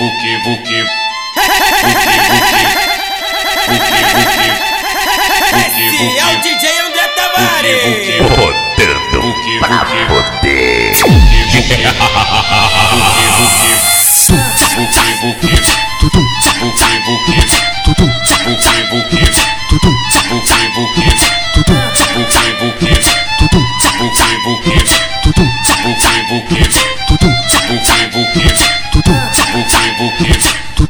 buque, buque, buque, buque, buque, buque, Esse é o DJ André Tavares. Rodando buque, pra poder. buque, buque, buque, buque, buque, buque, buque, buque, buque, buque, É sete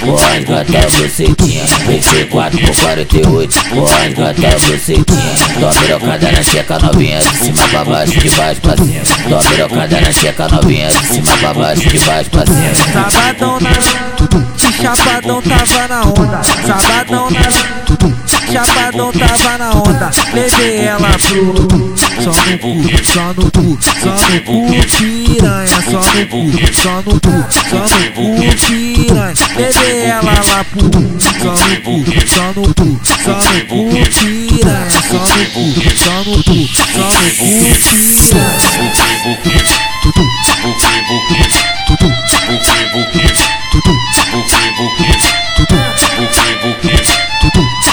pode engatar você tinha 24 por 48, pode engatar você tinha Dó pirocada na checa novinha, de cima pra baixo, de baixo pra cima Dó pirocada na checa novinha, de cima pra baixo, de baixo pra cima Sabadão na de chapadão tava na onda. Sabadão na chapadão tava na onda Levei ela pro só no cu, só no cu, só no cu piranha Só no cu, só no cu, só no cu piranha Levei ela lá pro só no cu, só no cu, só no cu piranha Só no cu, só no cu, só no cu piranha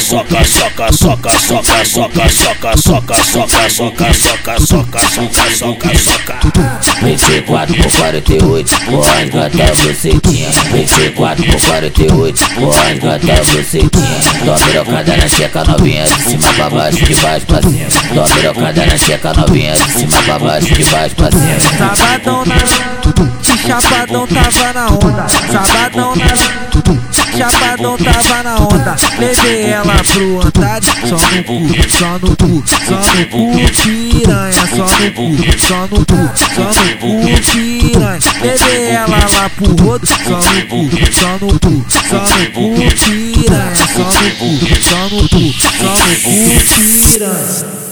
soca, soca, soca, soca, soca, soca, soca, soca, soca, soca, soca, soca, soca. 24 por 48, pode engatar você tinha 24 por 48, pode engatar você tinha Dó pirocada na checa novinha, de cima pra baixo, de baixo pra cima Dó pirocada na checa novinha, de cima pra baixo, de baixo pra cima Sabadão na de chapadão tava na onda Sabadão na chapadão tava na onda Levei ela pro andar Só no cu, só no cu, só no cu piranha Só no cu, só no cu, só no cu piranha Levei ela lá pro rodo Só no cu, só no cu, só no cu piranha Só no cu, só no cu, só no cu piranha